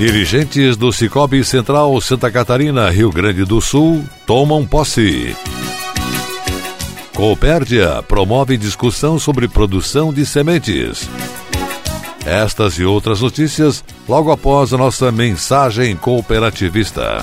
Dirigentes do Cicobi Central Santa Catarina, Rio Grande do Sul, tomam posse. Coopérdia promove discussão sobre produção de sementes. Estas e outras notícias logo após a nossa mensagem cooperativista.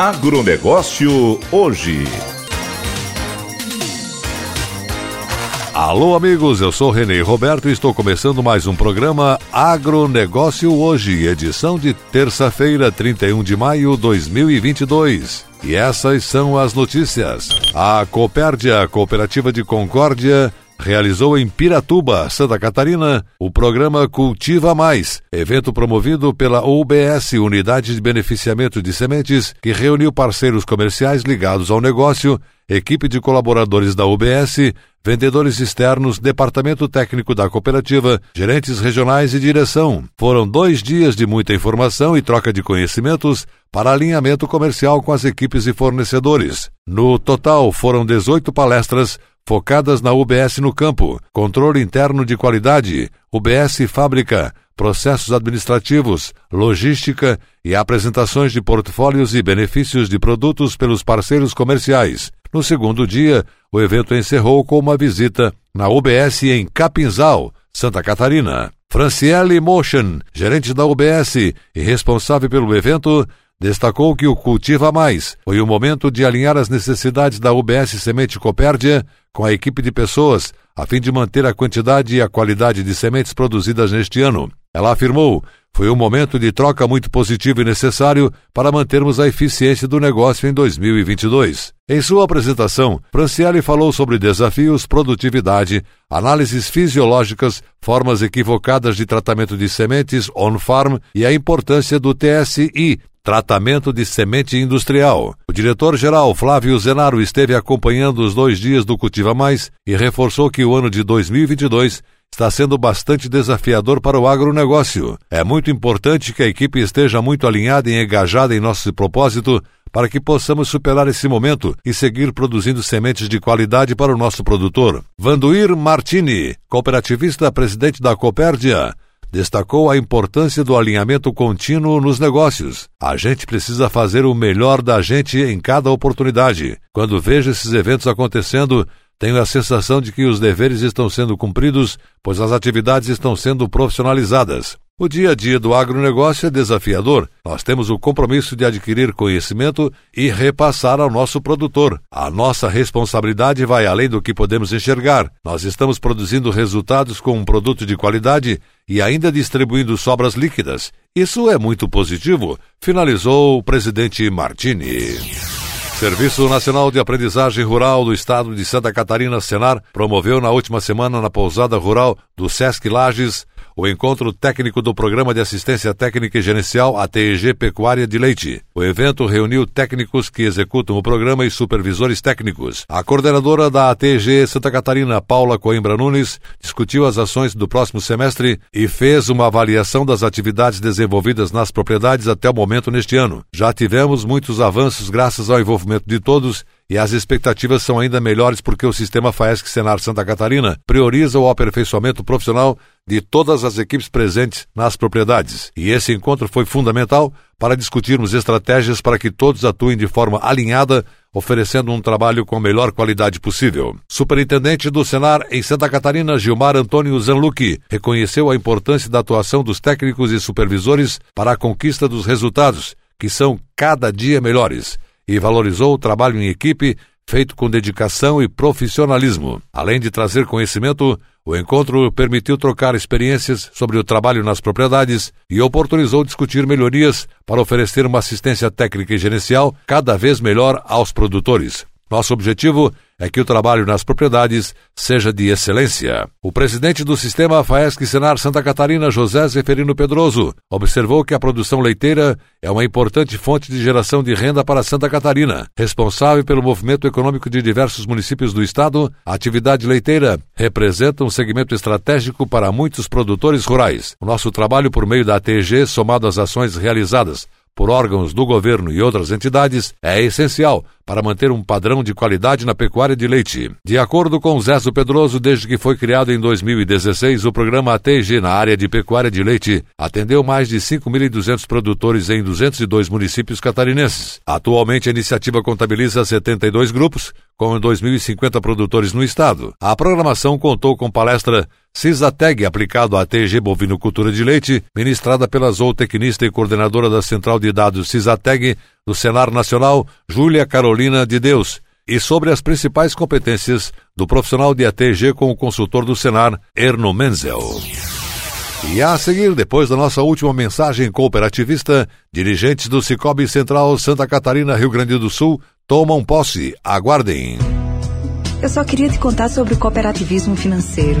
Agronegócio hoje. Alô, amigos, eu sou Renê Roberto e estou começando mais um programa Agronegócio Hoje, edição de terça-feira, 31 de maio de 2022. E essas são as notícias. A Copérdia, Cooperativa de Concórdia, realizou em Piratuba, Santa Catarina, o programa Cultiva Mais, evento promovido pela UBS, Unidade de Beneficiamento de Sementes, que reuniu parceiros comerciais ligados ao negócio, equipe de colaboradores da UBS, vendedores externos, departamento técnico da cooperativa, gerentes regionais e direção. Foram dois dias de muita informação e troca de conhecimentos para alinhamento comercial com as equipes e fornecedores. No total, foram 18 palestras focadas na UBS no campo, controle interno de qualidade, UBS fábrica, processos administrativos, logística e apresentações de portfólios e benefícios de produtos pelos parceiros comerciais. No segundo dia, o evento encerrou com uma visita na UBS em Capinzal, Santa Catarina. Franciele Motion, gerente da UBS e responsável pelo evento, destacou que o Cultiva Mais foi o momento de alinhar as necessidades da UBS Semente Copérdia com a equipe de pessoas, a fim de manter a quantidade e a qualidade de sementes produzidas neste ano. Ela afirmou: foi um momento de troca muito positivo e necessário para mantermos a eficiência do negócio em 2022. Em sua apresentação, Franciele falou sobre desafios, produtividade, análises fisiológicas, formas equivocadas de tratamento de sementes on-farm e a importância do TSI, Tratamento de semente industrial. O diretor-geral Flávio Zenaro esteve acompanhando os dois dias do Cultiva Mais e reforçou que o ano de 2022 está sendo bastante desafiador para o agronegócio. É muito importante que a equipe esteja muito alinhada e engajada em nosso propósito para que possamos superar esse momento e seguir produzindo sementes de qualidade para o nosso produtor. Vanduir Martini, cooperativista presidente da Copérdia, destacou a importância do alinhamento contínuo nos negócios. A gente precisa fazer o melhor da gente em cada oportunidade. Quando vejo esses eventos acontecendo, tenho a sensação de que os deveres estão sendo cumpridos, pois as atividades estão sendo profissionalizadas. O dia a dia do agronegócio é desafiador. Nós temos o compromisso de adquirir conhecimento e repassar ao nosso produtor. A nossa responsabilidade vai além do que podemos enxergar. Nós estamos produzindo resultados com um produto de qualidade e ainda distribuindo sobras líquidas. Isso é muito positivo, finalizou o presidente Martini. Serviço Nacional de Aprendizagem Rural do Estado de Santa Catarina, Senar, promoveu na última semana na pousada rural do Sesc Lages, o encontro técnico do Programa de Assistência Técnica e Gerencial ATEG Pecuária de Leite. O evento reuniu técnicos que executam o programa e supervisores técnicos. A coordenadora da ATG Santa Catarina, Paula Coimbra Nunes, discutiu as ações do próximo semestre e fez uma avaliação das atividades desenvolvidas nas propriedades até o momento neste ano. Já tivemos muitos avanços graças ao envolvimento de todos e as expectativas são ainda melhores porque o sistema FAESC Senar Santa Catarina prioriza o aperfeiçoamento profissional de todas as equipes presentes nas propriedades. E esse encontro foi fundamental para discutirmos estratégias para que todos atuem de forma alinhada, oferecendo um trabalho com a melhor qualidade possível. Superintendente do Senar em Santa Catarina, Gilmar Antônio Zanlucchi, reconheceu a importância da atuação dos técnicos e supervisores para a conquista dos resultados, que são cada dia melhores e valorizou o trabalho em equipe feito com dedicação e profissionalismo. Além de trazer conhecimento, o encontro permitiu trocar experiências sobre o trabalho nas propriedades e oportunizou discutir melhorias para oferecer uma assistência técnica e gerencial cada vez melhor aos produtores. Nosso objetivo é que o trabalho nas propriedades seja de excelência. O presidente do sistema FAESC Senar Santa Catarina, José Zeferino Pedroso, observou que a produção leiteira é uma importante fonte de geração de renda para Santa Catarina. Responsável pelo movimento econômico de diversos municípios do estado, a atividade leiteira representa um segmento estratégico para muitos produtores rurais. O nosso trabalho por meio da ATG, somado às ações realizadas por órgãos do governo e outras entidades é essencial para manter um padrão de qualidade na pecuária de leite. De acordo com Zezo Pedroso, desde que foi criado em 2016, o programa ATG na área de pecuária de leite atendeu mais de 5.200 produtores em 202 municípios catarinenses. Atualmente, a iniciativa contabiliza 72 grupos, com 2.050 produtores no estado. A programação contou com palestra CISATEG aplicado à TG Bovinocultura de Leite, ministrada pela zootecnista e coordenadora da Central de Dados CISATEG do Senar Nacional, Júlia Carolina de Deus, e sobre as principais competências do profissional de ATG com o consultor do Senar, Erno Menzel. E a seguir, depois da nossa última mensagem cooperativista, dirigentes do Cicobi Central Santa Catarina, Rio Grande do Sul, tomam posse. Aguardem. Eu só queria te contar sobre o cooperativismo financeiro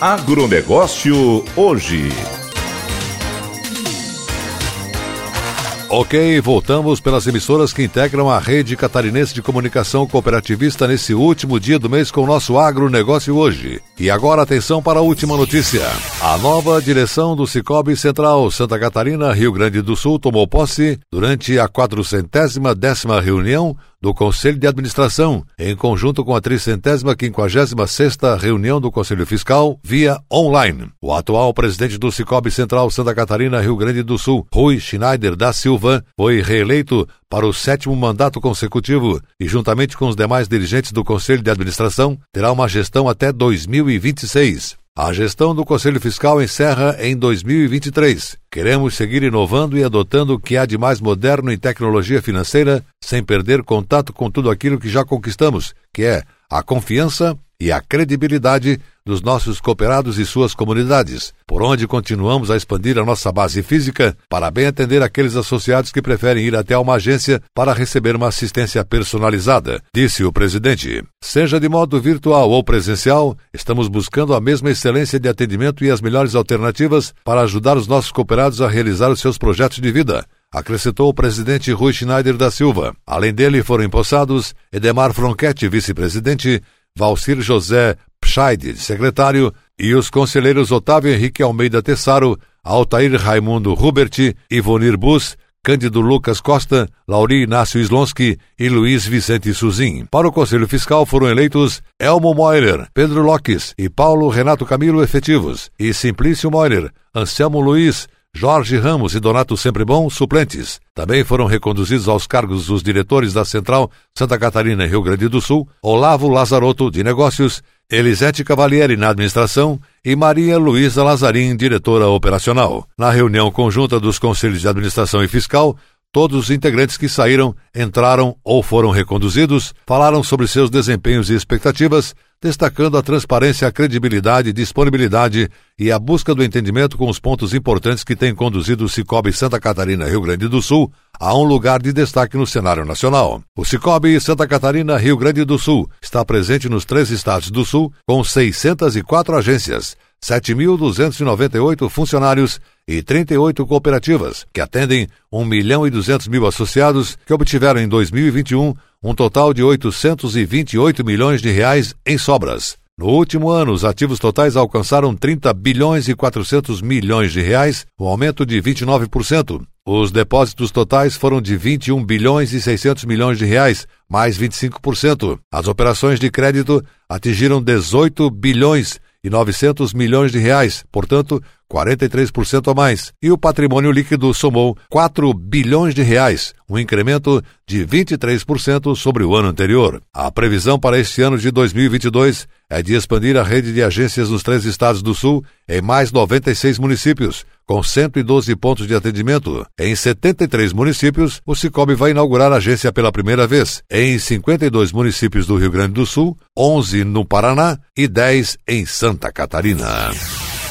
Agronegócio hoje. Ok, voltamos pelas emissoras que integram a rede catarinense de comunicação cooperativista nesse último dia do mês com o nosso agronegócio hoje. E agora atenção para a última notícia. A nova direção do Cicobi Central Santa Catarina, Rio Grande do Sul, tomou posse durante a 410 décima reunião do Conselho de Administração, em conjunto com a 356 reunião do Conselho Fiscal, via online. O atual presidente do Cicobi Central Santa Catarina, Rio Grande do Sul, Rui Schneider da Silva, foi reeleito para o sétimo mandato consecutivo e, juntamente com os demais dirigentes do Conselho de Administração, terá uma gestão até 2026. A gestão do Conselho Fiscal encerra em 2023. Queremos seguir inovando e adotando o que há de mais moderno em tecnologia financeira, sem perder contato com tudo aquilo que já conquistamos, que é a confiança e a credibilidade dos nossos cooperados e suas comunidades, por onde continuamos a expandir a nossa base física para bem atender aqueles associados que preferem ir até uma agência para receber uma assistência personalizada, disse o presidente. Seja de modo virtual ou presencial, estamos buscando a mesma excelência de atendimento e as melhores alternativas para ajudar os nossos cooperados a realizar os seus projetos de vida acrescentou o presidente Rui Schneider da Silva. Além dele, foram empossados Edemar Fronchetti, vice-presidente, Valcir José Pscheid, secretário, e os conselheiros Otávio Henrique Almeida Tessaro, Altair Raimundo Hubert, Ivonir Bus, Cândido Lucas Costa, Lauri Inácio Slonski e Luiz Vicente Suzin. Para o Conselho Fiscal foram eleitos Elmo Moirer, Pedro Loques e Paulo Renato Camilo efetivos, e Simplício Moirer, Anselmo Luiz, Jorge Ramos e Donato Sempre Bom, suplentes. Também foram reconduzidos aos cargos os diretores da Central Santa Catarina e Rio Grande do Sul, Olavo Lazarotto, de Negócios, Elisete Cavalieri, na Administração, e Maria Luísa Lazarim, diretora operacional. Na reunião conjunta dos Conselhos de Administração e Fiscal, Todos os integrantes que saíram, entraram ou foram reconduzidos falaram sobre seus desempenhos e expectativas, destacando a transparência, a credibilidade, disponibilidade e a busca do entendimento com os pontos importantes que têm conduzido o Cicobi Santa Catarina Rio Grande do Sul a um lugar de destaque no cenário nacional. O Cicobi Santa Catarina Rio Grande do Sul está presente nos três estados do Sul com 604 agências, 7.298 funcionários e 38 cooperativas, que atendem 1 milhão e 200 mil associados, que obtiveram em 2021 um total de 828 milhões de reais em sobras. No último ano, os ativos totais alcançaram 30 bilhões e 400 milhões de reais, um aumento de 29%. Os depósitos totais foram de 21 bilhões e 600 milhões de reais, mais 25%. As operações de crédito atingiram 18 bilhões e 900 milhões de reais, portanto, 43% a mais. E o patrimônio líquido somou 4 bilhões de reais, um incremento de 23% sobre o ano anterior. A previsão para este ano de 2022 é de expandir a rede de agências nos três estados do Sul em mais 96 municípios, com 112 pontos de atendimento. Em 73 municípios, o Cicobi vai inaugurar a agência pela primeira vez. Em 52 municípios do Rio Grande do Sul, 11 no Paraná e 10 em Santa Catarina.